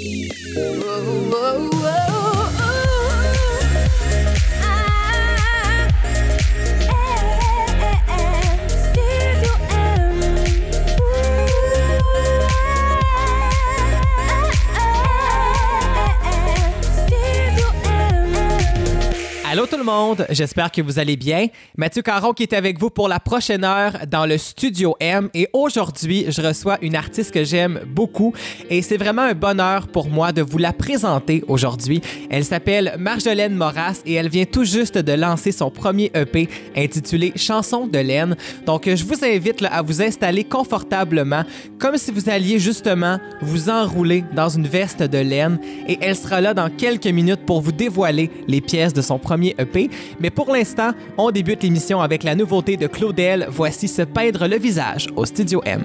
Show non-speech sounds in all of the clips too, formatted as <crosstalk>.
Oh. J'espère que vous allez bien. Mathieu Caron qui est avec vous pour la prochaine heure dans le Studio M et aujourd'hui, je reçois une artiste que j'aime beaucoup et c'est vraiment un bonheur pour moi de vous la présenter aujourd'hui. Elle s'appelle Marjolaine Moras et elle vient tout juste de lancer son premier EP intitulé Chanson de laine. Donc je vous invite à vous installer confortablement comme si vous alliez justement vous enrouler dans une veste de laine et elle sera là dans quelques minutes pour vous dévoiler les pièces de son premier EP. Mais pour l'instant, on débute l'émission avec la nouveauté de Claudel. Voici Se peindre le visage au Studio M.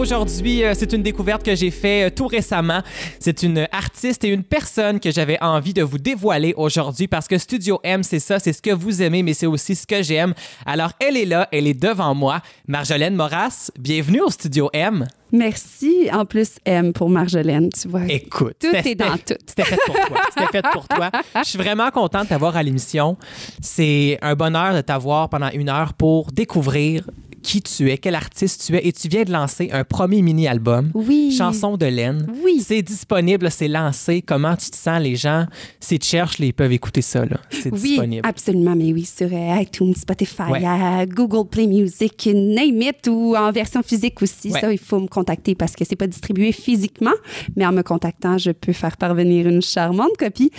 aujourd'hui, euh, c'est une découverte que j'ai fait euh, tout récemment. C'est une artiste et une personne que j'avais envie de vous dévoiler aujourd'hui parce que Studio M, c'est ça, c'est ce que vous aimez, mais c'est aussi ce que j'aime. Alors, elle est là, elle est devant moi. Marjolaine Moras, bienvenue au Studio M. Merci. En plus, M pour Marjolaine, tu vois. Écoute, Tout est dans tout. C'était fait pour toi. C'était fait pour toi. Je suis vraiment contente de t'avoir à l'émission. C'est un bonheur de t'avoir pendant une heure pour découvrir qui tu es, quel artiste tu es, et tu viens de lancer un premier mini-album, Oui. Chanson de laine. Oui. C'est disponible, c'est lancé. Comment tu te sens, les gens? S'ils te cherchent, ils peuvent écouter ça. là. C'est Oui, disponible. absolument, mais oui, sur euh, iTunes, Spotify, Ouais. euh, Google Play Music, name it, ou en version physique aussi. Ouais. Ça, il faut me contacter parce que c'est pas distribué physiquement, mais en me contactant, je peux faire parvenir une charmante copie.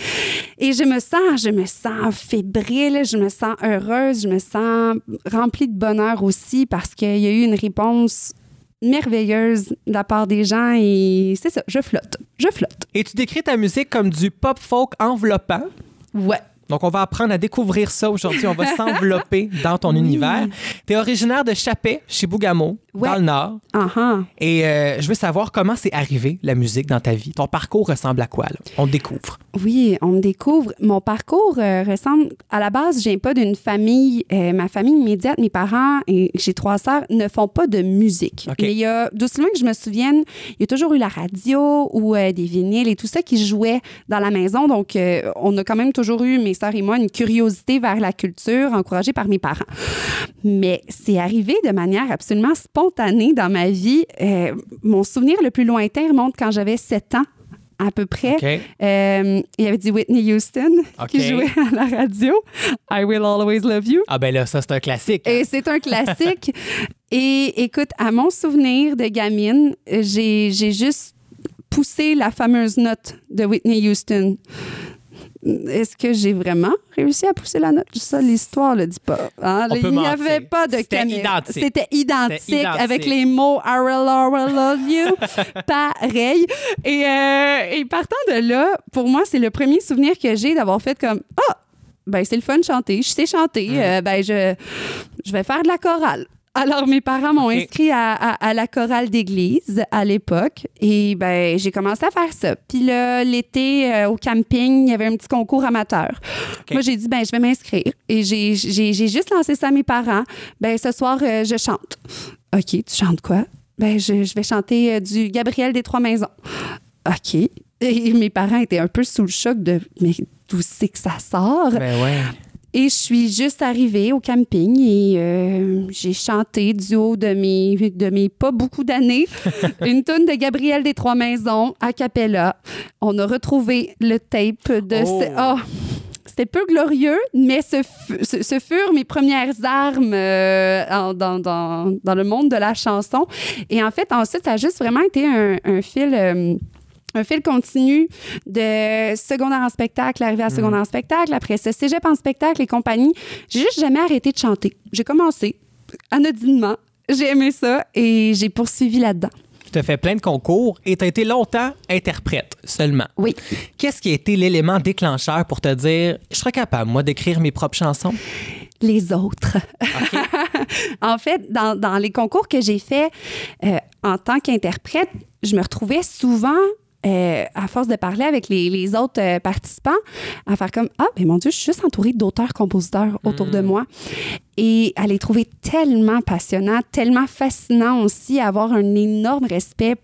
Et je me sens, je me sens fébrile, je me sens heureuse, je me sens remplie de bonheur aussi parce qu'il y a eu une réponse merveilleuse de la part des gens et c'est ça, je flotte, je flotte. Et tu décris ta musique comme du pop folk enveloppant? Ouais. Donc, on va apprendre à découvrir ça aujourd'hui. On va <laughs> s'envelopper dans ton univers. Tu es originaire de Chapet, chez Bougamo, Ouais. dans le Nord. Ah ah. Et euh, je veux savoir comment c'est arrivé, la musique, dans ta vie. Ton parcours ressemble à quoi? là? On te découvre. Oui, on me découvre. Mon parcours euh, ressemble. À la base, je viens pas d'une famille. euh, ma famille immédiate, mes parents et j'ai trois sœurs ne font pas de musique. OK. Mais il y a, d'aussi loin que je me souvienne, il y a toujours eu la radio ou des vinyles et tout ça qui jouait dans la maison. Donc, on a quand même toujours eu, mes sœurs et moi, une curiosité vers la culture encouragée par mes parents. Mais c'est arrivé de manière absolument spontanée dans ma vie. Euh, mon souvenir le plus lointain remonte quand j'avais 7 ans à peu près. Euh, il y avait du Whitney Houston qui jouait à la radio. I Will Always Love You. Ah ben là, ça, c'est un classique. Et c'est un classique. <laughs> Et écoute, à mon souvenir de gamine, j'ai j'ai juste poussé la fameuse note de Whitney Houston. Est-ce que j'ai vraiment réussi à pousser la note? Ça, l'histoire le dit pas. hein? Il n'y avait pas de C'était identique. C'était identique, avec les mots I will love you. <laughs> Pareil. Et, euh, et partant de là, pour moi, c'est le premier souvenir que j'ai d'avoir fait comme Ah, ben c'est le fun de chanter. Je sais chanter. Mm. Euh, ben je, je vais faire de la chorale. Alors, mes parents m'ont inscrit à, à- à la chorale d'église à l'époque et ben j'ai commencé à faire ça. Puis là, l'été, euh, au camping, il y avait un petit concours amateur. Moi, j'ai dit, ben je vais m'inscrire. Et j'ai- juste lancé ça à mes parents. Ben ce soir, euh, je chante. OK, tu chantes quoi? Ben je, je vais chanter euh, du Gabriel des Trois Maisons. OK. Et mes parents étaient un peu sous le choc de, mais d'où c'est que ça sort? Ben ouais. Et je suis juste arrivée au camping et euh, j'ai chanté du haut de mes, de mes pas beaucoup d'années <laughs> une tune de Gabriel des Trois Maisons a cappella. On a retrouvé le tape de... Oh. ce- Ah, c'était peu glorieux, mais ce, ce, ce furent mes premières armes euh, en- dans, dans, dans le monde de la chanson. Et en fait, ensuite, ça a juste vraiment été un, un fil... euh, un fil continu de secondaire en spectacle, arrivé à secondaire en spectacle, après ça, cégep en spectacle et compagnie. J'ai juste jamais arrêté de chanter. J'ai commencé anodinement. J'ai aimé ça et j'ai poursuivi là-dedans. Tu as fait plein de concours et tu as été longtemps interprète seulement. Oui. Qu'est-ce qui a été l'élément déclencheur pour te dire je serais capable, moi, d'écrire mes propres chansons? Les autres. <laughs> en fait, dans, dans les concours que j'ai faits euh, en tant qu'interprète, je me retrouvais souvent euh, à force de parler avec les, les autres euh, participants, à faire comme Ah, ben mon Dieu, je suis juste entourée d'auteurs-compositeurs autour de moi. Et à les trouver tellement passionnants, tellement fascinants aussi, avoir un énorme respect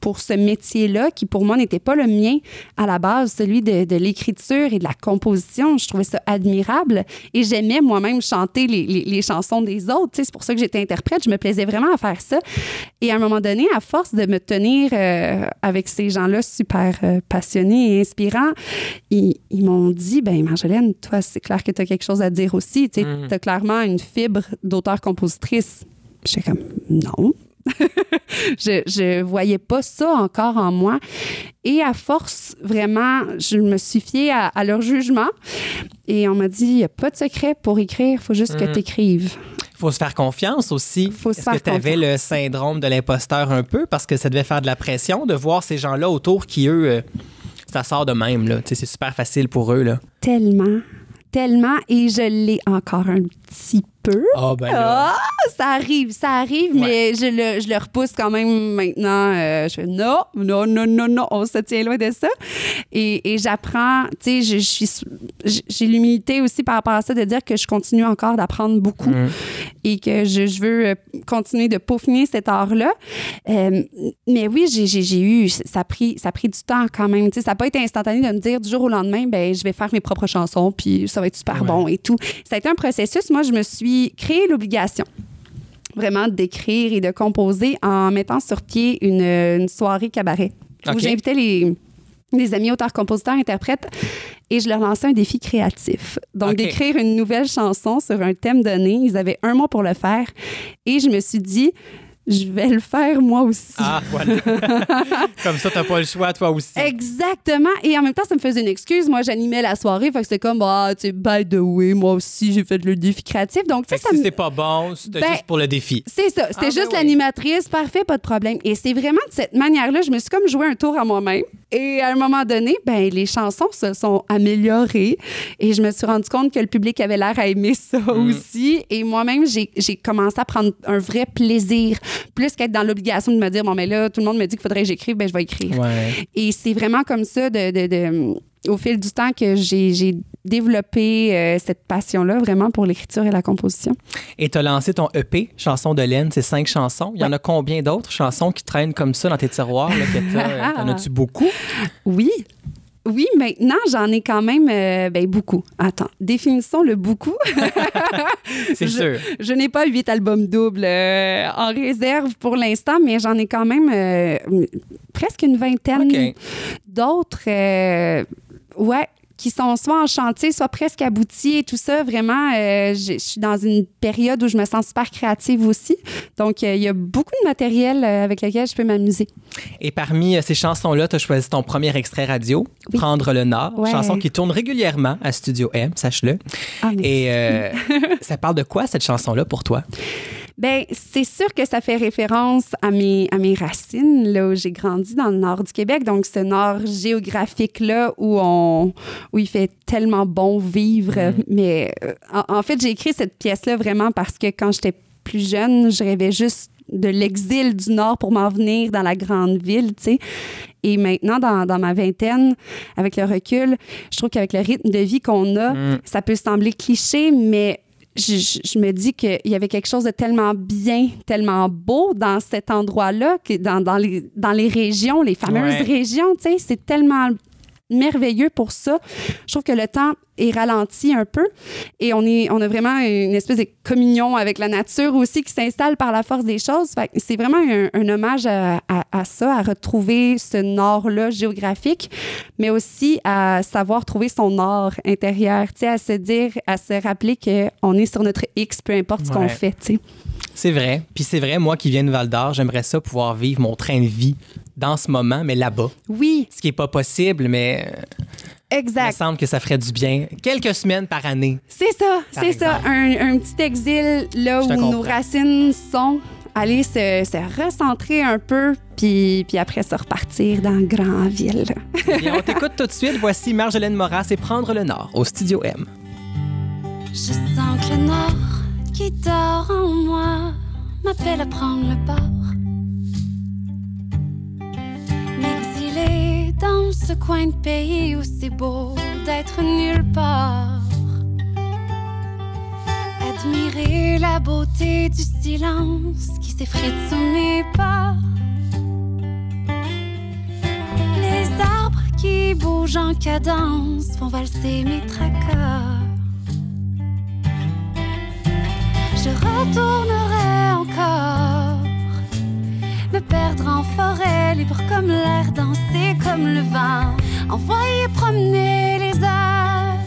pour ce métier-là, qui pour moi n'était pas le mien à la base, celui de, de l'écriture et de la composition. Je trouvais ça admirable et j'aimais moi-même chanter les, les- les chansons des autres. Tu sais, C'est pour ça que j'étais interprète. Je me plaisais vraiment à faire ça. Et à un moment donné, à force de me tenir euh, avec ces gens-là super euh, passionnés et inspirants, ils, ils m'ont dit, ben Marjolaine, toi, c'est clair que tu as quelque chose à dire aussi. Tu as clairement une fibre d'auteur-compositrice. J'étais comme, non. <laughs> je, je voyais pas ça encore en moi. Et à force, vraiment, je me suis fiée à, à leur jugement. Et on m'a dit, il n'y a pas de secret pour écrire, il faut juste que tu écrives. faut se faire confiance aussi. Faut se Est-ce que tu avais le syndrome de l'imposteur un peu? Parce que ça devait faire de la pression de voir ces gens-là autour qui, eux, euh, ça sort de même. Là. C'est super facile pour eux. Là. Tellement, tellement. Et je l'ai encore un petit peu. Ah, ben là. Ah, ça arrive, ça arrive, mais je le, je le repousse quand même maintenant. Euh, je fais non, non, non, non, non, on se tient loin de ça. Et, et j'apprends, tu sais, je, je suis, j'ai l'humilité aussi par rapport à ça de dire que je continue encore d'apprendre beaucoup Mm. et que je, je veux euh, continuer de peaufiner cet art-là. Euh, mais oui, j'ai, j'ai, j'ai eu, ça a, pris, ça a pris du temps quand même. Tu sais, ça n'a pas été instantané de me dire du jour au lendemain, ben, je vais faire mes propres chansons, puis ça va être super Ouais. bon et tout. Ça a été un processus. Moi, je me suis créé l'obligation. vraiment d'écrire et de composer en mettant sur pied une, une soirée cabaret où j'invitais les, les amis auteurs, compositeurs, interprètes et je leur lançais un défi créatif. Donc, d'écrire une nouvelle chanson sur un thème donné. Ils avaient un mois pour le faire et je me suis dit, je vais le faire moi aussi. Ah, voilà. <laughs> Comme ça, t'as pas le choix, toi aussi. Exactement. Et en même temps, ça me faisait une excuse. Moi, j'animais la soirée. Fait que c'était comme, ah, tu sais, by the way, moi aussi, j'ai fait le défi créatif. Donc, tu Fait sais, que ça si me. c'est pas bon, c'était Ben, juste pour le défi. C'est ça. C'était Ah, juste ben oui. l'animatrice. Parfait, pas de problème. Et c'est vraiment de cette manière-là, je me suis comme joué un tour à moi-même. Et à un moment donné, ben, les chansons se sont améliorées. Et je me suis rendu compte que le public avait l'air à aimer ça Mm. aussi. Et moi-même, j'ai commencé à prendre un vrai plaisir. Plus qu'être dans l'obligation de me dire, bon, mais là, tout le monde me dit qu'il faudrait que j'écrive, ben, je vais écrire. Ouais. Et c'est vraiment comme ça, de, de- de- au fil du temps, que j'ai développé euh, cette passion-là vraiment pour l'écriture et la composition. Et t'as lancé ton EP, Chanson de laine, c'est cinq chansons. Il y en a combien d'autres chansons qui traînent comme ça dans tes tiroirs? Là, que t'as? <laughs> T'en as-tu beaucoup? Oui. Oui, maintenant, j'en ai quand même euh, ben, beaucoup. Attends, définissons le beaucoup. <laughs> C'est Je- sûr. Je n'ai pas huit albums doubles euh, en réserve pour l'instant, mais j'en ai quand même euh, presque une vingtaine d'autres. ouais qui sont soit en chantier, soit presque aboutis et tout ça. Vraiment, euh, je suis dans une période où je me sens super créative aussi. Donc, euh, il y a beaucoup de matériel euh, avec lequel je peux m'amuser. Et parmi ces chansons-là, tu as choisi ton premier extrait radio, Oui. Prendre le Nord, Ouais. chanson qui tourne régulièrement à Studio M, sache-le. Ah. Et euh, <laughs> ça parle de quoi cette chanson-là pour toi? Ben, c'est sûr que ça fait référence à mes, à mes racines, là où j'ai grandi dans le nord du Québec. Donc, ce nord géographique-là où, on, où il fait tellement bon vivre. Mais euh, en, en fait, j'ai écrit cette pièce-là vraiment parce que quand j'étais plus jeune, je rêvais juste de l'exil du nord pour m'en venir dans la grande ville, tu sais. Et maintenant, dans, dans ma vingtaine, avec le recul, je trouve qu'avec le rythme de vie qu'on a, Mm. ça peut sembler cliché, mais je, je- je me dis qu'il y avait quelque chose de tellement bien, tellement beau dans cet endroit-là, que dans, dans, les, dans les régions, les fameuses Ouais. régions, tu sais, c'est tellement merveilleux pour ça. Je trouve que le temps est ralenti un peu et on, est, on a vraiment une espèce de communion avec la nature aussi qui s'installe par la force des choses. C'est vraiment un, un hommage à, à- à ça, à retrouver ce nord-là géographique, mais aussi à savoir trouver son nord intérieur, à se dire, à se rappeler qu'on est sur notre X, peu importe ce qu'on fait. C'est vrai. Puis c'est vrai, moi qui viens de Val d'Or, j'aimerais ça pouvoir vivre mon train de vie dans ce moment, mais là-bas. Oui, Ce qui n'est pas possible, mais euh, il me exact. semble que ça ferait du bien quelques semaines par année. C'est ça, c'est ça. Un, un petit exil là où nos racines sont. Aller se, se recentrer un peu, puis, puis après se repartir dans la grande ville. Eh on t'écoute tout de suite. Voici Marjolaine Moras et Prendre le Nord au Studio M. Je sens que le nord qui dort en moi m'appelle à prendre le bord. Dans ce coin de pays où c'est beau d'être nulle part. Admirer la beauté du silence qui s'effrite sous mes pas. Les arbres qui bougent en cadence font valser mes tracas. Je retournerai encore me perdre en forêt, libre comme l'air, danser comme le vent, envoyer promener les heures,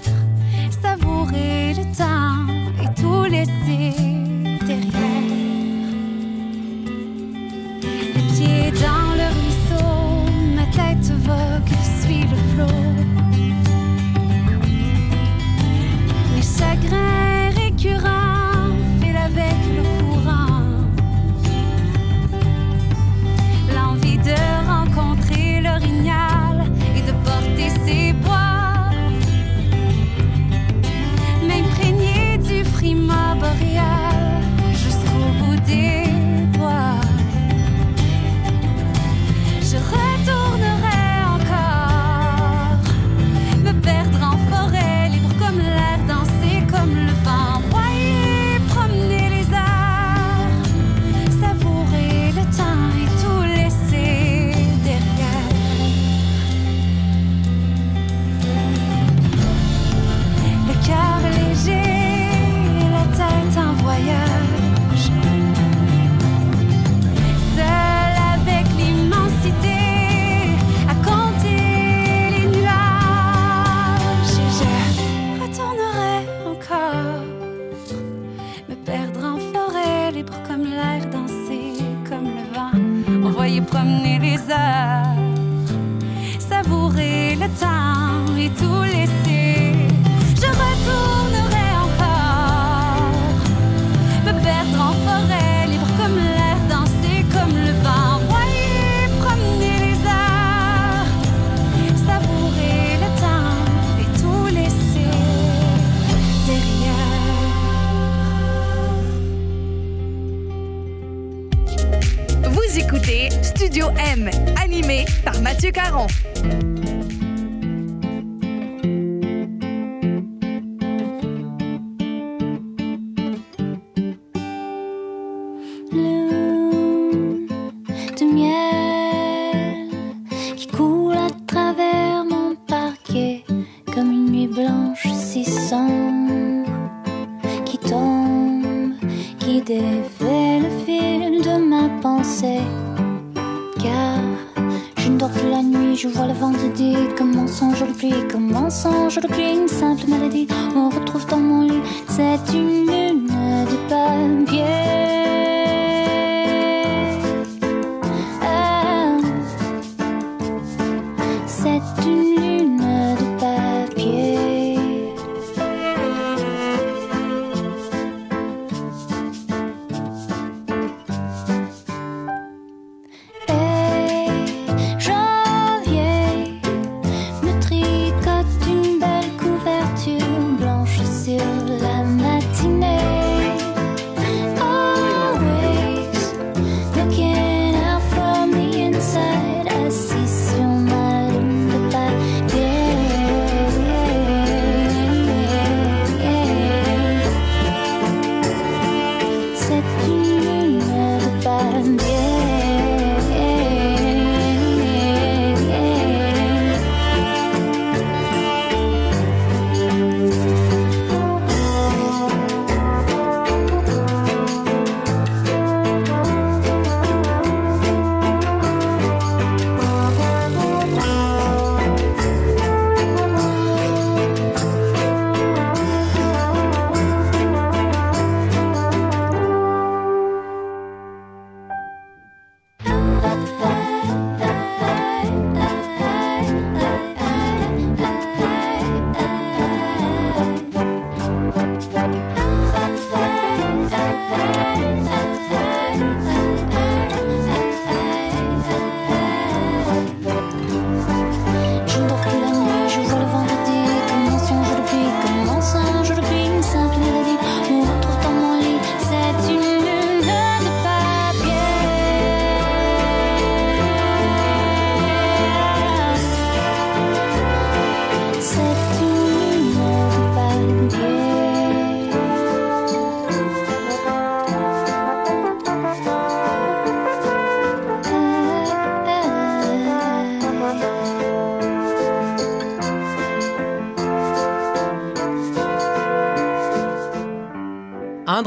savourer le temps et tout laisser derrière. Les pieds dans le ruisseau, ma tête vogue, suit le flot.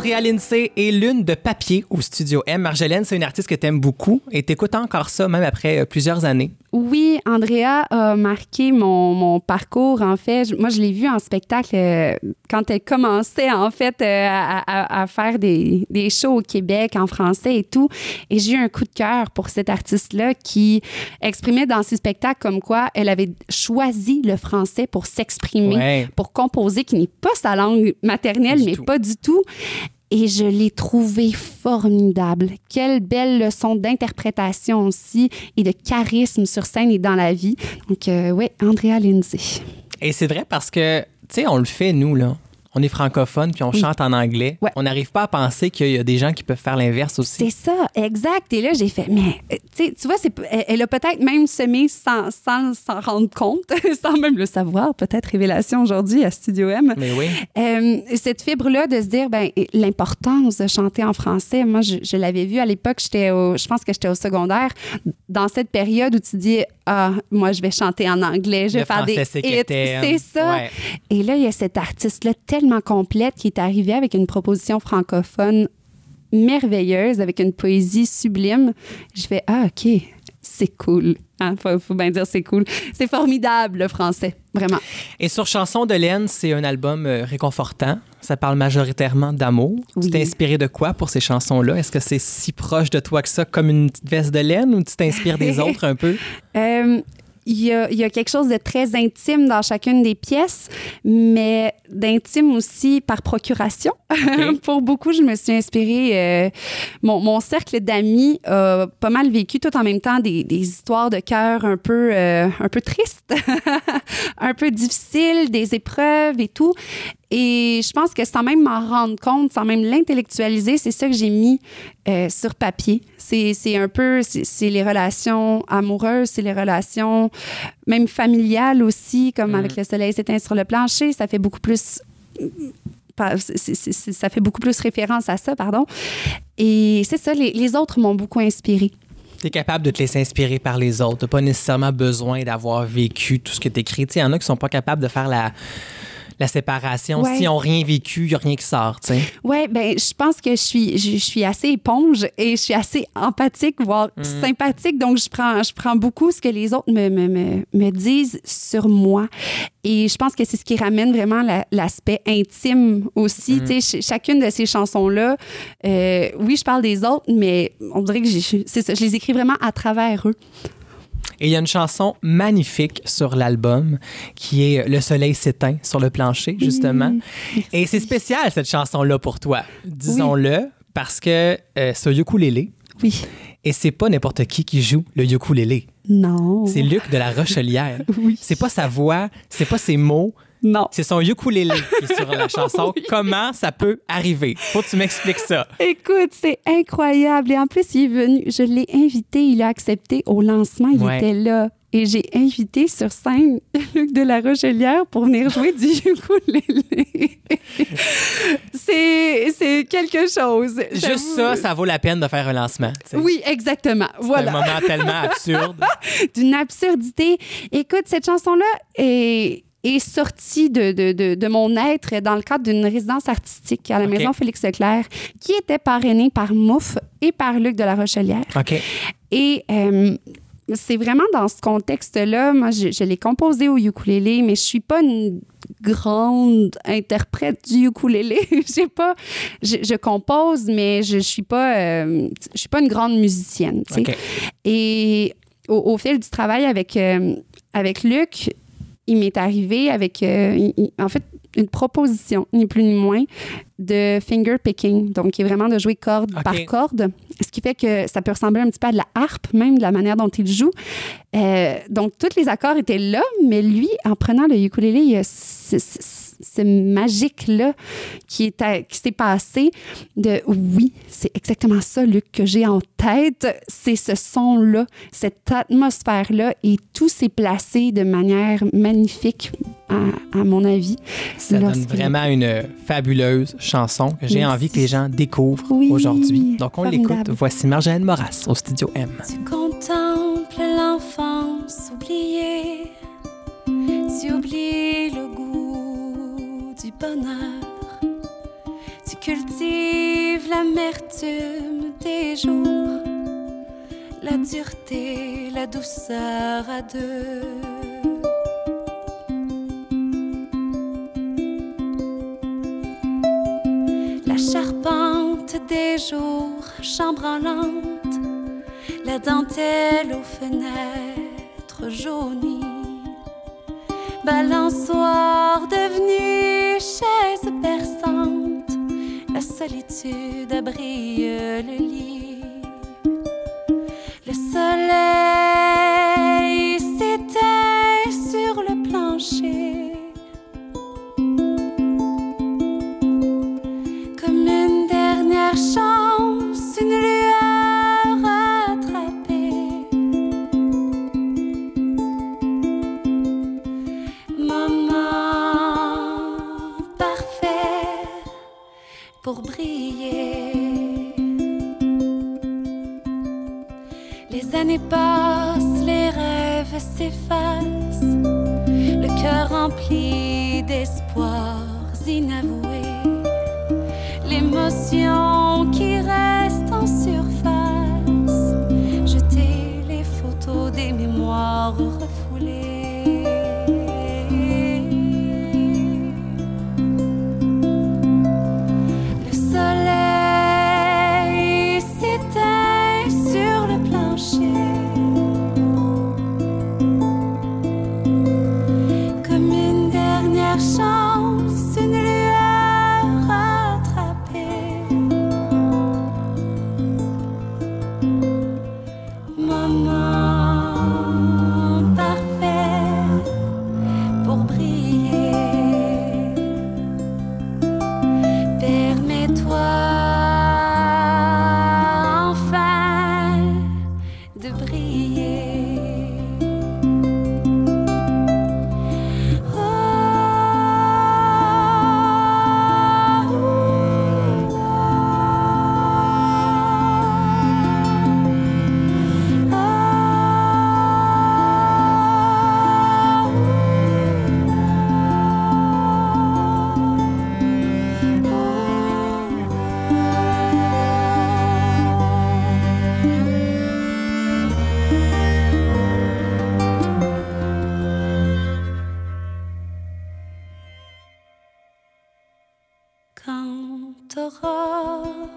Andrea Lindsay et Lune de papier au studio M. Marjolaine, c'est une artiste que tu aimes beaucoup et t'écoutes encore ça même après euh, plusieurs années. Oui, Andrea a marqué mon, mon parcours. En fait, Je- moi, je l'ai vue en spectacle euh, quand elle commençait, en fait, euh, à, à- à faire des, des shows au Québec en français et tout. Et j'ai eu un coup de cœur pour cette artiste-là qui exprimait dans ses spectacles comme quoi elle avait choisi le français pour s'exprimer, Ouais. pour composer, qui n'est pas sa langue maternelle, mais tout. pas du tout. Et je l'ai trouvé formidable. Quelle belle leçon d'interprétation aussi et de charisme sur scène et dans la vie. Donc, euh, oui, Andrea Lindsay. Et c'est vrai parce que, tu sais, on le fait, nous, là. On est francophone puis on chante en anglais. Ouais. On n'arrive pas à penser qu'il y a des gens qui peuvent faire l'inverse aussi. C'est ça, exact. Et là, j'ai fait, mais euh, tu vois, elle a peut-être même semé sans sans s'en rendre compte, <laughs> sans même le savoir, peut-être révélation aujourd'hui à Studio M. Mais oui. Euh, cette fibre-là de se dire, ben, l'importance de chanter en français, moi, je, je l'avais vu à l'époque, j'étais je pense que j'étais au secondaire, dans cette période où tu dis, ah, moi, je vais chanter en anglais, je vais Le faire des hits. C'est ça. Ouais. Et là, il y a cette artiste-là tellement complète qui est arrivée avec une proposition francophone merveilleuse, avec une poésie sublime. Je fais, ah, OK. c'est cool. Hein? Faut, faut bien dire c'est cool. C'est formidable, le français, vraiment. Et sur Chanson de laine, c'est un album euh, réconfortant. Ça parle majoritairement d'amour. Oui. Tu t'es inspiré de quoi pour ces chansons-là? Est-ce que c'est si proche de toi que ça, comme une petite veste de laine, ou tu t'inspires des <laughs> autres un peu? Euh, il y, a, il y a quelque chose de très intime dans chacune des pièces, mais d'intime aussi par procuration. <laughs> Pour beaucoup, je me suis inspirée. euh, mon, mon cercle d'amis a pas mal vécu tout en même temps des, des histoires de cœur un peu, euh, un peu tristes, <laughs> un peu difficiles, des épreuves et tout. Et je pense que sans même m'en rendre compte, sans même l'intellectualiser, c'est ça que j'ai mis euh, sur papier. C'est un peu, c'est les relations amoureuses, c'est les relations même familiales aussi, comme avec le soleil s'éteint sur le plancher. Ça fait beaucoup plus ça fait beaucoup plus référence à ça, pardon. Et c'est ça, les, les autres m'ont beaucoup inspiré. Tu es capable de te laisser inspirer par les autres. Tu pas nécessairement besoin d'avoir vécu tout ce que tu écris. Il y en a qui sont pas capables de faire la, la séparation. Ouais. S'ils n'ont rien vécu, il n'y a rien qui sort. Ouais, ben je pense que je suis je, je suis assez éponge et je suis assez empathique voire sympathique donc je prends je prends beaucoup ce que les autres me, me, me, me disent sur moi et je pense que c'est ce qui ramène vraiment la- l'aspect intime aussi, sais ch- chacune de ces chansons là oui, je parle des autres mais on dirait que ça, je les écris vraiment à travers eux. Et il y a une chanson magnifique sur l'album qui est Le soleil s'éteint sur le plancher, justement. Et c'est spécial, cette chanson-là, pour toi. Disons-le, parce que euh, c'est un ukulélé. Oui. Et c'est pas n'importe qui qui joue le ukulélé. Non. C'est Luc de la Rochelière. <laughs> Oui. C'est pas sa voix, c'est pas ses mots, Non. c'est son ukulélé qui est sur la <laughs> chanson. Comment ça peut arriver? Faut que tu m'expliques ça. Écoute, c'est incroyable. Et en plus, il est venu, je l'ai invité, il a accepté au lancement, il Ouais. était là. Et j'ai invité sur scène <laughs> Luc de la Rochelière pour venir jouer du <laughs> ukulélé. c'est, c'est quelque chose. Juste ça, ça vaut la peine de faire un lancement. Oui, exactement. C'est un Voilà. moment tellement absurde. D'une absurdité. Écoute, cette chanson-là est est sortie de, de, de, de mon être dans le cadre d'une résidence artistique à la. Maison Félix Leclerc, qui était parrainée par Mouffe et par Luc de la Rochelière. OK. Et euh, c'est vraiment dans ce contexte-là, moi, je, je l'ai composé au ukulélé, mais je suis pas une grande interprète du ukulélé. <laughs> J'ai pas, je, je compose, mais je, je suis pas, euh, je suis pas une grande musicienne. tu sais. OK. Et au, au fil du travail avec, euh, avec Luc, il m'est arrivé avec, euh, il- en fait, une proposition, ni plus ni moins, de finger picking. Donc, qui est vraiment de jouer corde par corde. Ce qui fait que ça peut ressembler un petit peu à de la harpe, même de la manière dont il joue. Euh, donc, tous les accords étaient là, mais lui, en prenant le ukulélé, il a ce magique-là qui est à- qui s'est passé de oui, c'est exactement ça, Luc, que j'ai en tête. C'est ce son-là, cette atmosphère-là, et tout s'est placé de manière magnifique, à, à mon avis. Ça donne vraiment une fabuleuse chanson que j'ai envie que les gens découvrent Oui, aujourd'hui. Donc, on l'écoute. Voici Marjane Moras au Studio M. Tu contemples l'enfance oubliée, tu oublies le goût bonheur, tu cultives l'amertume des jours, la dureté, la douceur à deux. La charpente des jours chambranlante, la dentelle aux fenêtres jaunies, balançoire devenue chaise perçante, la solitude abrille le lit. Le soleil s'éteint sur le plancher. Comme une dernière chance, Les rêves s'effacent, le cœur rempli d'espoirs inavoués. L'émotion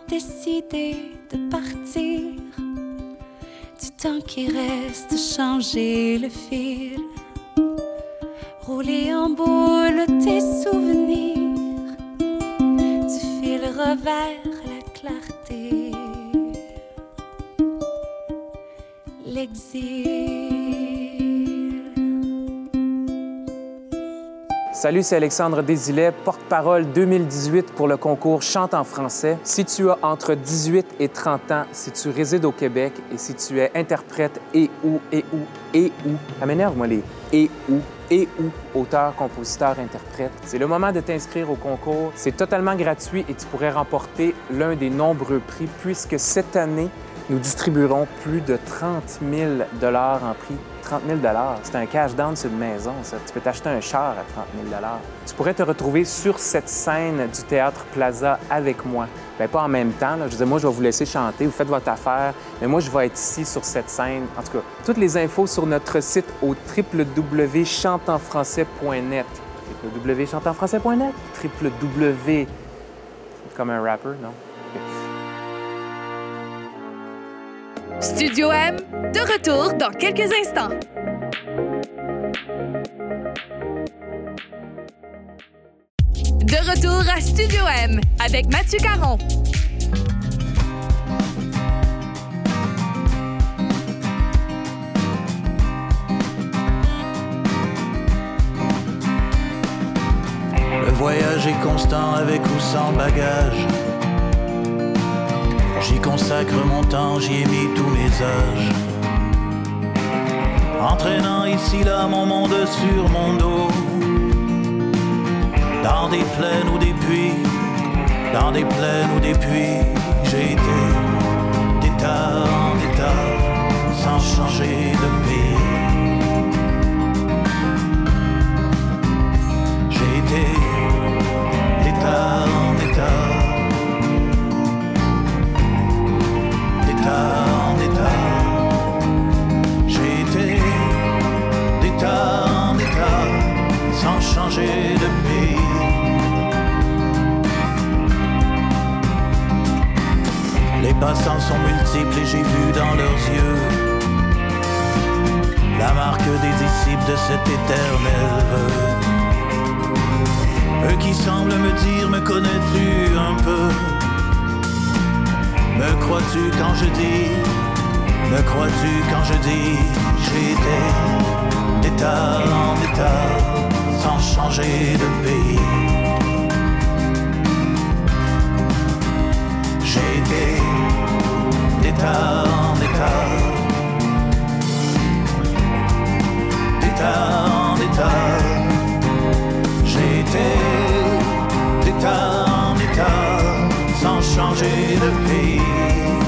décidé de partir. Du temps qui reste, changer le fil. Rouler en boule tes souvenirs. Du fil revers la clarté. L'exil. Salut, c'est Alexandre Désilet, porte-parole 2018 pour le concours Chante en français. Si tu as entre 18 et 30 ans, si tu résides au Québec et si tu es interprète et ou, et ou, et ou, ça m'énerve, moi, les et ou, et ou, auteur, compositeur, interprète. C'est le moment de t'inscrire au concours. C'est totalement gratuit et tu pourrais remporter l'un des nombreux prix puisque cette année, nous distribuerons plus de 30 000 en prix. 30 000 c'est un cash down sur une maison, ça. Tu peux t'acheter un char à 30 000 Tu pourrais te retrouver sur cette scène du Théâtre Plaza avec moi. Bien, pas en même temps. Je disais, moi, je vais vous laisser chanter, vous faites votre affaire, mais moi, je vais être ici sur cette scène. En tout cas, toutes les infos sur notre site au www.chantenfrançais.net. www.chantenfrançais.net? www... Comme un rapper, non? Studio M, de retour dans quelques instants. De retour à Studio M avec Mathieu Caron. Le voyage est constant avec ou sans bagage. J'y consacre mon temps, j'y ai mis tous mes âges. Entraînant ici là mon monde sur mon dos. Dans des plaines ou des puits, dans des plaines ou des puits, j'ai été d'état en état, sans changer de pays. J'ai été d'état en état. Les passants sont multiples et j'ai vu dans leurs yeux la marque des disciples de cet éternel vœu. Eux qui semblent me dire, me connais-tu un peu? Me crois-tu quand je dis, me crois-tu quand je dis, été d'état en état, sans changer de pays. J'ai été d'état en état, d'état en état. J'ai été d'état en état sans changer de pays.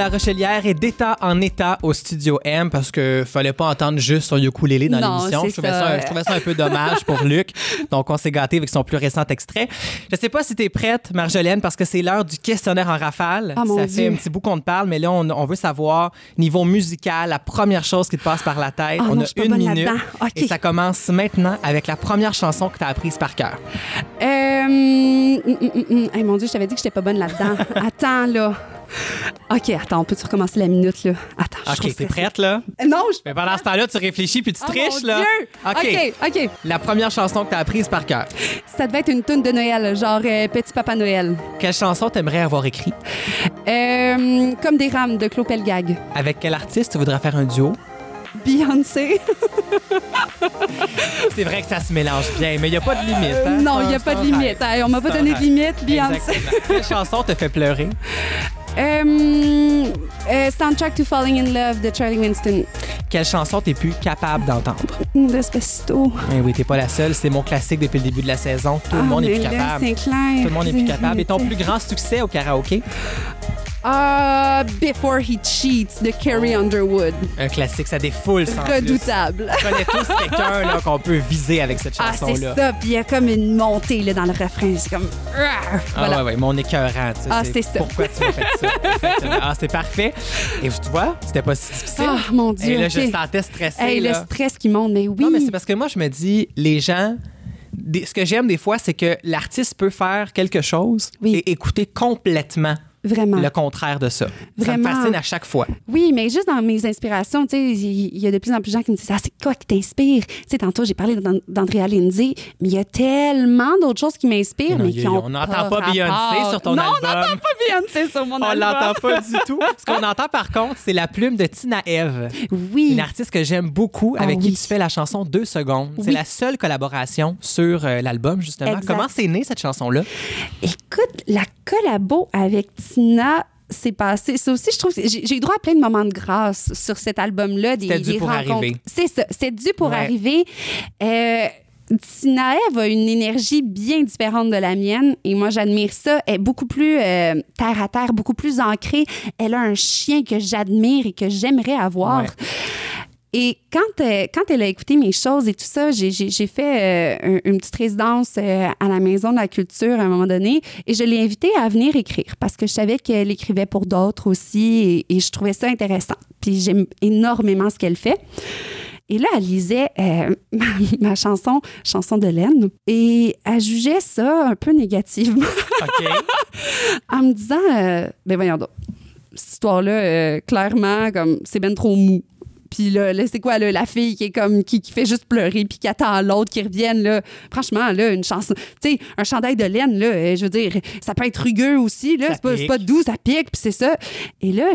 La Rochelière est d'état en état au studio M parce que fallait pas entendre juste son ukulélé dans Non, l'émission. Je, trouvais ça. ça- je trouvais ça un peu dommage pour Luc. Donc, on s'est gâté avec son plus récent extrait. Je sais pas si tu es prête, Marjolaine, parce que c'est l'heure du questionnaire en rafale. Ah, ça Dieu. fait un petit bout qu'on te parle, mais là, on, on veut savoir, niveau musical, la première chose qui te passe par la tête. Ah on non, a une minute. là-dedans. OK. Et ça commence maintenant avec la première chanson que tu as apprise par cœur. Euh, hum, hum, hum. Hey, mon Dieu, je t'avais dit que j'étais pas bonne là-dedans. <laughs> attends, là. OK, attends, on peut-tu recommencer la minute, là? Attends, je OK, t'es prête, là? Euh, Non, je... Mais pendant ce temps-là, tu réfléchis puis tu Oh, triches, mon là. Dieu! OK. OK, OK. La première chanson que tu as apprise par cœur. Ça devait être une toune de Noël, genre euh, Petit Papa Noël. Quelle chanson t'aimerais avoir écrit? Euh, comme des rames de Claude Pelgag. Avec quel artiste tu voudrais faire un duo? Beyoncé. <laughs> C'est vrai que ça se mélange bien, mais il n'y a pas de limite. hein? non, il n'y a pas de limite. Hey, on m'a pas donné de limite, Beyoncé. Quelle chanson te fait pleurer? Euh, euh, soundtrack to Falling in Love de Charlie Winston. Quelle chanson t'es plus capable d'entendre? Despacito. Eh oui, t'es pas la seule. C'est mon classique depuis le début de la saison. Tout le Ah, monde est plus là, capable. Clair. Tout le monde est plus capable. Et ton plus grand succès au karaoké? Ah, Before He Cheats de Carrie Underwood. Un classique, ça défoule sans plus. Redoutable. On connaît tous quelqu'un là, qu'on peut viser avec cette Ah, c'est chanson-là. ça. Puis il y a comme une montée là, dans le refrain. C'est comme. Ah, Ah ouais, ouais, mon écœurant. tu sais, Ah, c'est ça. Pourquoi tu m'as fait ça? <laughs> Exactement. ah, c'est parfait. Et tu vois, c'était pas si difficile. Ah, mon Dieu. Et là, je sentais stressé. Hey, le là. stress qui monte, mais oui. Non, mais c'est parce que moi, je me dis, les gens. des- ce que j'aime des fois, c'est que l'artiste peut faire quelque chose Oui. et écouter complètement Vraiment. le contraire de ça. Ça me Vraiment. fascine à chaque fois. Oui, mais juste dans mes inspirations, tu sais, il y a de plus en plus de gens qui me disent Ah, c'est quoi qui t'inspire? Tu sais, tantôt, j'ai parlé d'An- d'Andrea Lindsay, mais il y a tellement d'autres choses qui m'inspirent, Non, mais qui ont. on n'entend pas Beyoncé rapport. sur ton non, album. on n'entend pas Beyoncé sur mon <laughs> On album. l'entend pas du tout. Ce qu'on <laughs> entend par contre, c'est la plume de Tina Eve. Oui. Une artiste que j'aime beaucoup, Ah avec qui tu fais la chanson Deux secondes. C'est la seule collaboration sur euh, l'album, justement. Exact. Comment c'est né, cette chanson-là? Écoute, la collabo avec Tina. C'est passé. Ça aussi, je trouve j'ai eu droit à plein de moments de grâce sur cet album-là. C'était dû des pour arriver. C'est ça. C'était dû pour arriver. Euh, Tina Eve a une énergie bien différente de la mienne et moi j'admire ça. Elle est beaucoup plus euh, terre à terre, beaucoup plus ancrée. Elle a un chien que j'admire et que j'aimerais avoir. Ouais. Et quand, euh, quand elle a écouté mes choses et tout ça, j'ai- fait euh, un- une petite résidence euh, à la Maison de la Culture à un moment donné et je l'ai invitée à venir écrire parce que je savais qu'elle écrivait pour d'autres aussi et, et je trouvais ça intéressant. Puis j'aime énormément ce qu'elle fait. Et là, elle lisait euh, <laughs> ma, ma chanson, chanson de laine, et elle jugeait ça un peu négativement <laughs> <laughs> en me disant, euh, ben voyons donc, cette histoire-là, euh, clairement, comme c'est ben trop mou. Puis là, là, c'est quoi, là, la fille qui est comme, qui, qui fait juste pleurer, puis qui attend l'autre qui revienne, là. Franchement, là, une chanson, tu sais, un chandail de laine, là, euh, je veux dire, ça peut être rugueux aussi, là. C'est pas, doux, ça pique, puis c'est ça. Et là,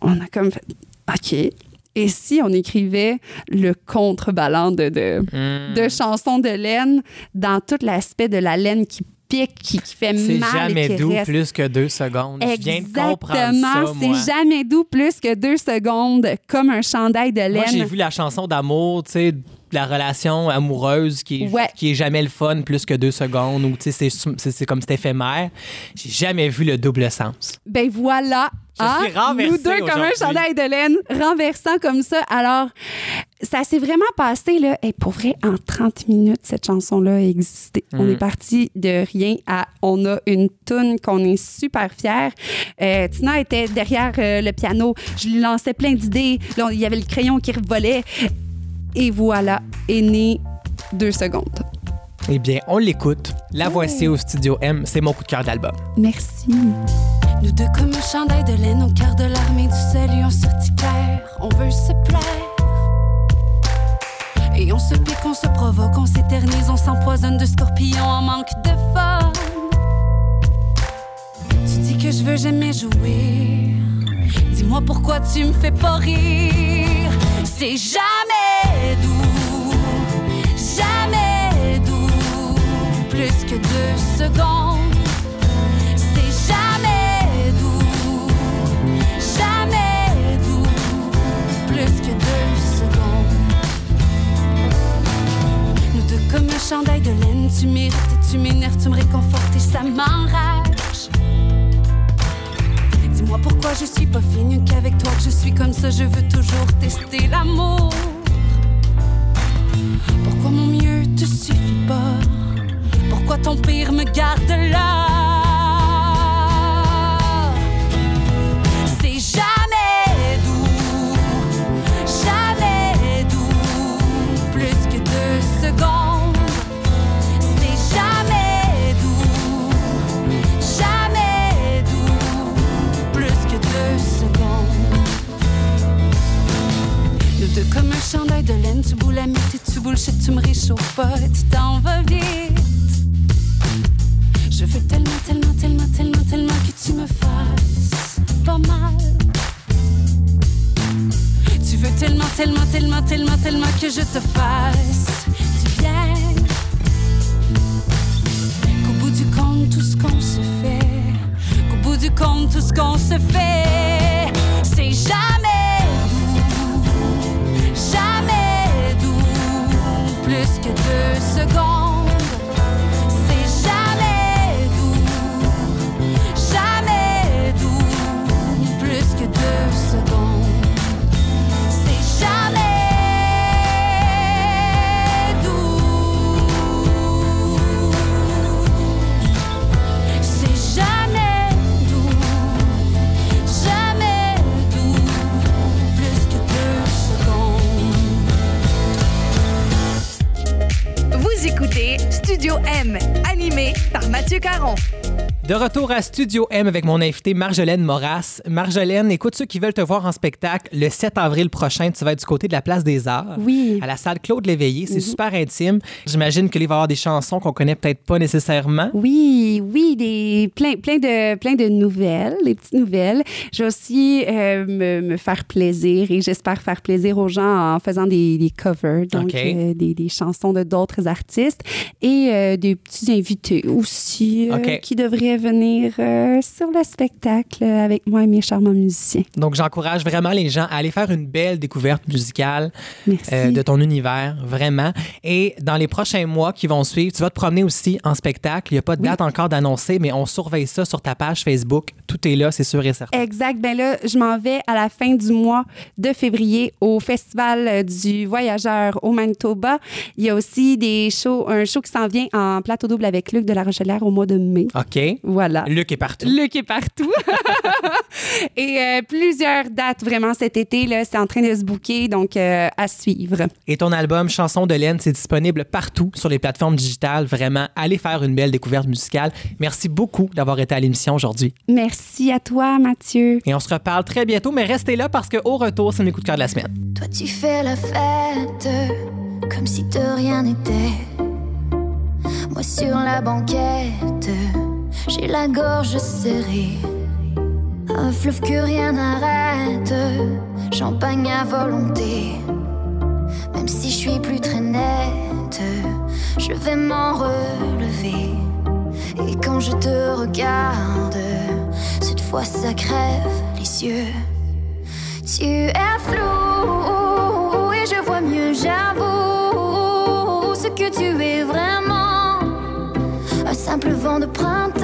on a comme fait, OK. Et si on écrivait le contrebalan de, de, Hmm. de chansons de laine dans tout l'aspect de la laine qui pique, qui, qui fait C'est mal jamais et qui doux reste. plus que deux secondes. Je viens de comprendre ça, Exactement, c'est jamais doux plus que deux secondes, comme un chandail de Moi, j'ai laine. vu la chanson d'amour, tu sais, la relation amoureuse qui est, Ouais. qui est jamais le fun plus que deux secondes ou c'est- c'est comme c'est éphémère. J'ai jamais vu le double sens. Ben voilà. Je hein, suis Nous deux comme un chandail de laine, renversant comme ça. Alors, ça s'est vraiment passé, là. Et pour vrai, en 30 minutes, cette chanson-là a existé. On Mm. est parti de rien à. On a une toune qu'on est super fiers. Euh, Tina était derrière euh, le piano. Je lui lançais plein d'idées. Là, il y avait le crayon qui revolait. Et voilà, est né deux secondes. Eh bien, on l'écoute. La voici au studio M. C'est mon coup de cœur d'album. Merci. Nous deux comme un chandail de laine au cœur de l'armée du salut, on s'urticaire, on veut se plaire. Et on se pique, on se provoque, on s'éternise, on s'empoisonne de scorpions en manque de fun. Tu dis que je veux jamais jouer. Dis-moi pourquoi tu me fais pas rire. C'est jamais doux, jamais doux, plus que deux secondes. C'est jamais doux, jamais doux, plus que deux secondes. Nous deux comme un chandail de laine, tu mérites et tu m'énerves, tu me réconfortes et ça m'enrage. Dis-moi pourquoi je suis pas fine qu'avec toi que je suis comme ça, je veux toujours tester l'amour. Pourquoi mon mieux te suffit pas? Pourquoi ton pire me garde là? Bullshit, tu me réchauffes à Studio M avec mon invité Marjolaine Moras. Marjolaine, écoute ceux qui veulent te voir en spectacle le 7 avril prochain. Tu vas être du côté de la place des Arts. Oui. À la salle Claude Léveillé. C'est super intime. J'imagine qu'il va y avoir des chansons qu'on connaît peut-être pas nécessairement. Oui, oui, des, plein, plein, de, plein de nouvelles, des petites nouvelles. Je vais aussi euh, me, me faire plaisir et j'espère faire plaisir aux gens en faisant des, des covers, donc euh, des, des chansons de d'autres artistes et euh, des petits invités aussi qui devraient venir euh, sur le spectacle avec moi et mes charmants musiciens. Donc, j'encourage vraiment les gens à aller faire une belle découverte musicale euh, de ton univers, vraiment. Et dans les prochains mois qui vont suivre, tu vas te promener aussi en spectacle. Il n'y a pas de date encore d'annoncer, mais on surveille ça sur ta page Facebook. Tout est là, c'est sûr et certain. Exact. Ben là, je m'en vais à la fin du mois de février au Festival du Voyageur au Manitoba. Il y a aussi des shows, un show qui s'en vient en plateau double avec Luc de la Rochelière au mois de mai. OK. Voilà. Luc est partout. Luc est partout. <laughs> Et euh, plusieurs dates vraiment cet été, là, c'est en train de se booker, donc euh, à suivre. Et ton album Chanson de laine, c'est disponible partout sur les plateformes digitales. Vraiment, allez faire une belle découverte musicale. Merci beaucoup d'avoir été à l'émission aujourd'hui. Merci à toi, Mathieu. Et on se reparle très bientôt, mais restez là parce qu'au retour, c'est mes coups de cœur de la semaine. Toi tu fais la fête comme si de rien n'était. Moi sur la banquette, j'ai la gorge serrée. Un fleuve que rien n'arrête, champagne à volonté. Même si je suis plus très nette, je vais m'en relever. Et quand je te regarde, cette fois ça crève les yeux. Tu es flou et je vois mieux, j'avoue ce que tu es vraiment. Un simple vent de printemps.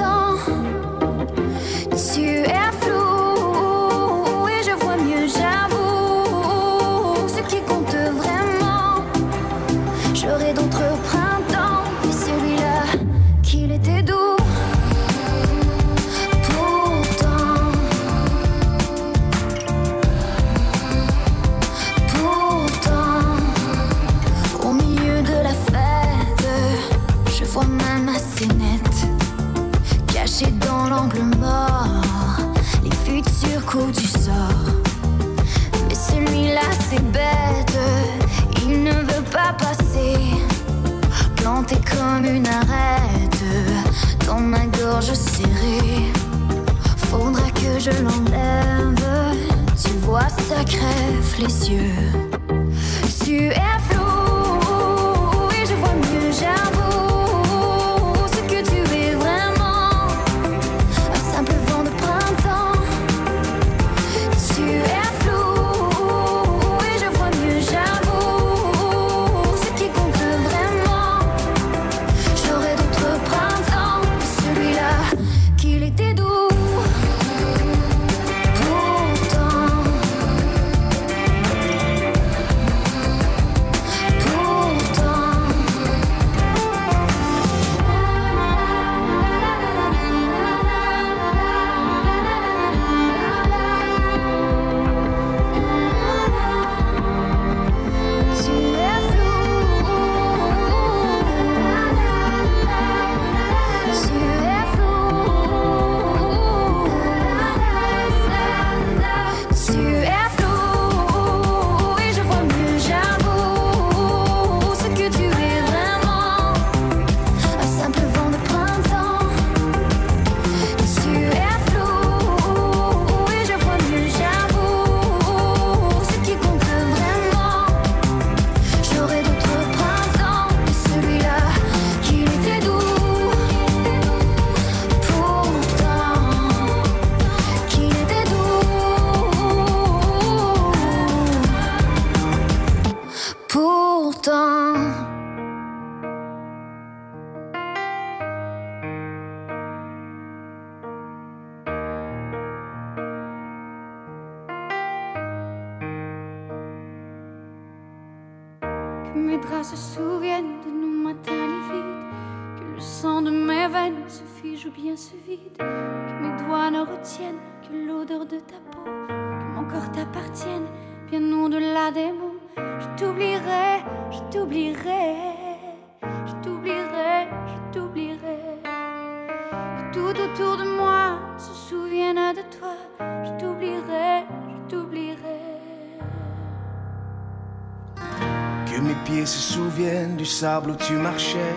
sable où tu marchais,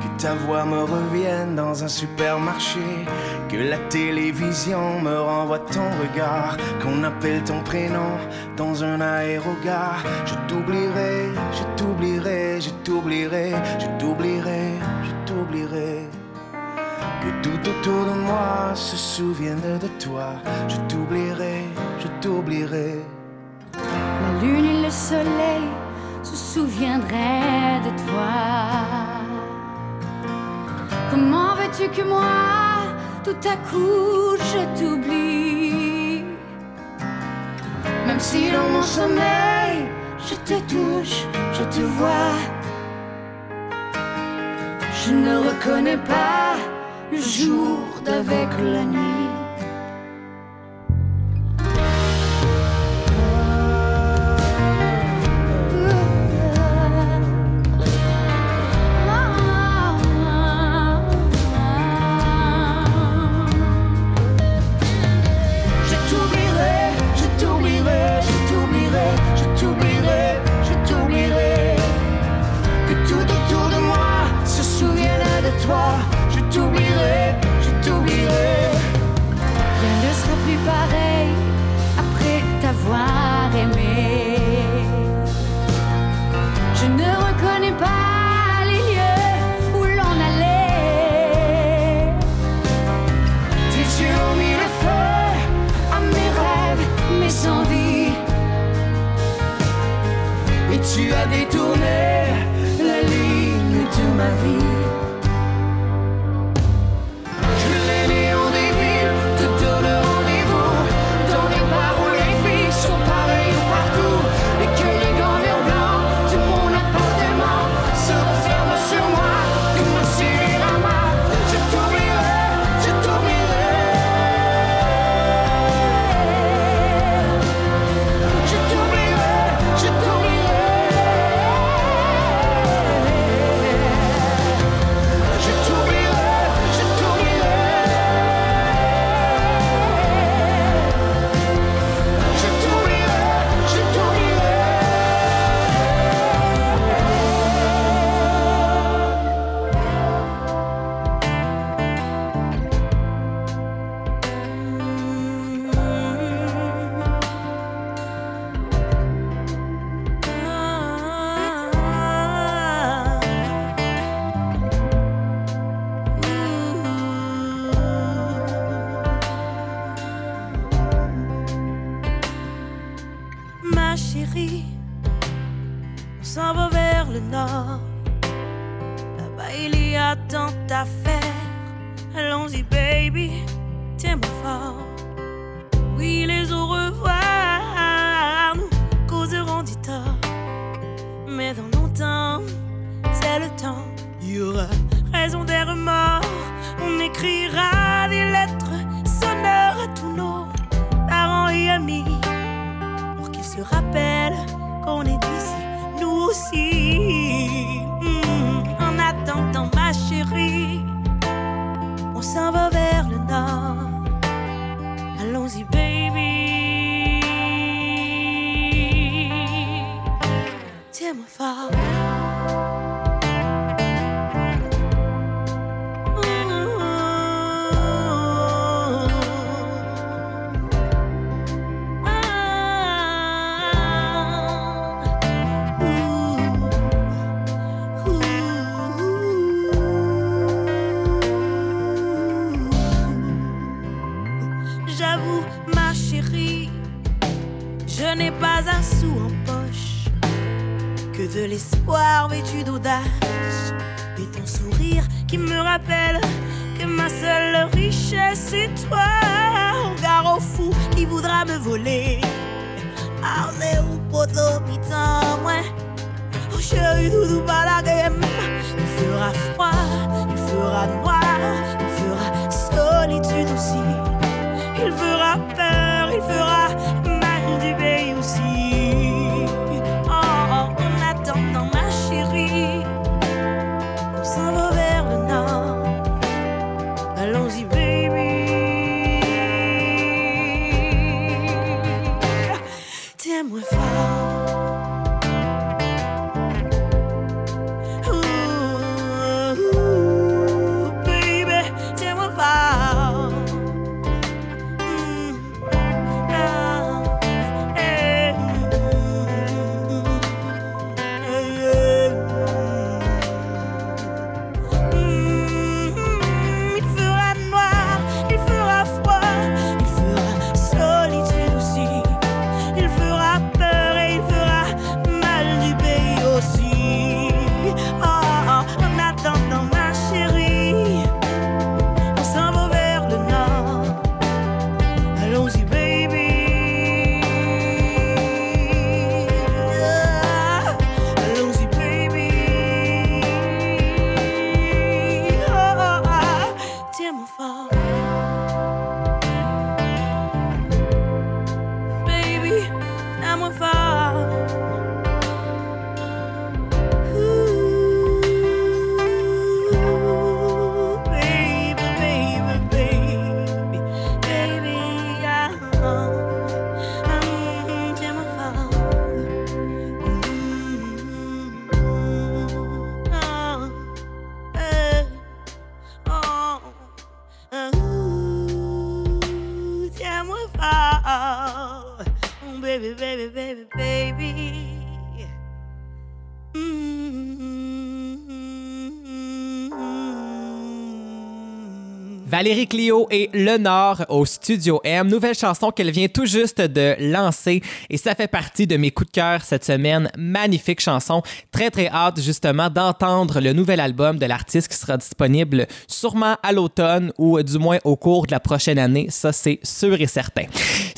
que ta voix me revienne dans un supermarché, que la télévision me renvoie ton regard, qu'on appelle ton prénom dans un aérogare. Je t'oublierai, je t'oublierai, je t'oublierai, je t'oublierai, je t'oublierai. Que tout autour de moi se souvienne de toi. Je t'oublierai, je t'oublierai. La lune et le soleil souviendrai de toi. Comment veux-tu que moi, tout à coup, je t'oublie? Même si dans mon sommeil, je te touche, je te vois. Je ne reconnais pas le jour d'avec la nuit. revêtu d'audace et ton sourire qui me rappelle que ma seule richesse est toi. Regard au fou qui voudra me voler. Armé ou poteau, putain, ouais. Oh chérie, doudou, pas la game. Il fera froid, il fera nuit. Valérie Clio et Le Nord au Studio M. Nouvelle chanson qu'elle vient tout juste de lancer et ça fait partie de mes coups de cœur cette semaine. Magnifique chanson. Très, très hâte justement d'entendre le nouvel album de l'artiste qui sera disponible sûrement à l'automne ou du moins au cours de la prochaine année. Ça, c'est sûr et certain.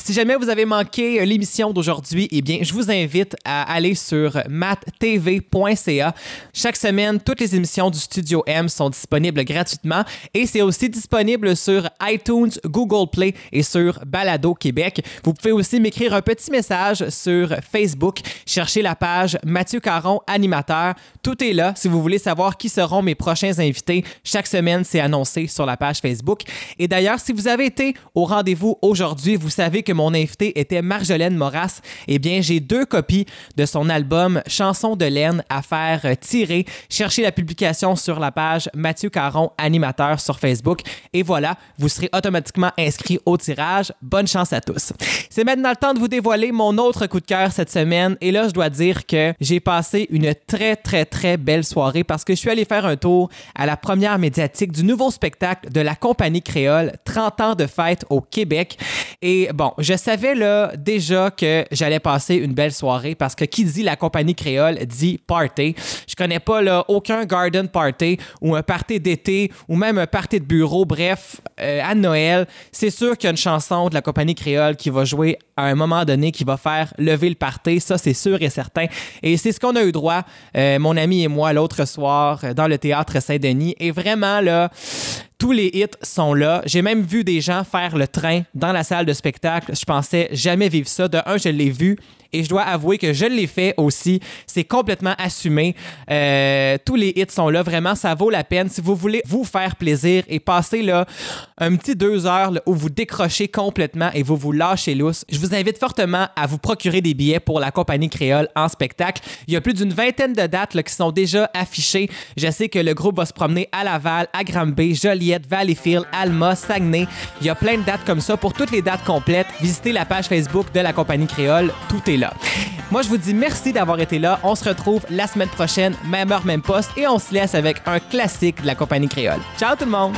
Si jamais vous avez manqué l'émission d'aujourd'hui, eh bien, je vous invite à aller sur mattv.ca. Chaque semaine, toutes les émissions du Studio M sont disponibles gratuitement et c'est aussi disponible sur iTunes, Google Play et sur Balado Québec. Vous pouvez aussi m'écrire un petit message sur Facebook. Cherchez la page Mathieu Caron, animateur. Tout est là si vous voulez savoir qui seront mes prochains invités. Chaque semaine, c'est annoncé sur la page Facebook. Et d'ailleurs, si vous avez été au rendez-vous aujourd'hui, vous savez que mon invité était Marjolaine Moras. Eh bien, j'ai deux copies de son album Chanson de laine à faire tirer. Cherchez la publication sur la page Mathieu Caron, animateur sur Facebook. Et voilà, vous serez automatiquement inscrit au tirage. Bonne chance à tous. C'est maintenant le temps de vous dévoiler mon autre coup de cœur cette semaine. Et là, je dois dire que j'ai passé une très, très, très belle soirée parce que je suis allé faire un tour à la première médiatique du nouveau spectacle de la compagnie créole 30 ans de fête au Québec. Et bon, je savais là déjà que j'allais passer une belle soirée parce que qui dit la compagnie créole dit party. Je connais pas là aucun garden party ou un party d'été ou même un party de bureau. Bref, euh, à Noël, c'est sûr qu'il y a une chanson de la compagnie créole qui va jouer à un moment donné qui va faire lever le party. Ça, c'est sûr et certain. Et c'est ce qu'on a eu droit, euh, mon ami et moi, l'autre soir euh, dans le théâtre Saint-Denis. Et vraiment, là, tous les hits sont là. J'ai même vu des gens faire le train dans la salle de spectacle. Je pensais jamais vivre ça. De un, je l'ai vu et je dois avouer que je l'ai fait aussi. C'est complètement assumé. Euh, tous les hits sont là. Vraiment, ça vaut la peine. Si vous voulez vous faire plaisir et passer là un petit deux heures où vous décrochez complètement et vous vous lâchez lousse, je vous invite fortement à vous procurer des billets pour la compagnie créole en spectacle. Il y a plus d'une vingtaine de dates qui sont déjà affichées. Je sais que le groupe va se promener à Laval, à Granby, Joliette, Valleyfield, Alma, Saguenay. Il y a plein de dates comme ça. Pour toutes les dates complètes, visitez la page Facebook de la compagnie créole. Tout est là. Moi, je vous dis merci d'avoir été là. On se retrouve la semaine prochaine, même heure, même poste, et on se laisse avec un classique de la compagnie créole. Ciao tout le monde!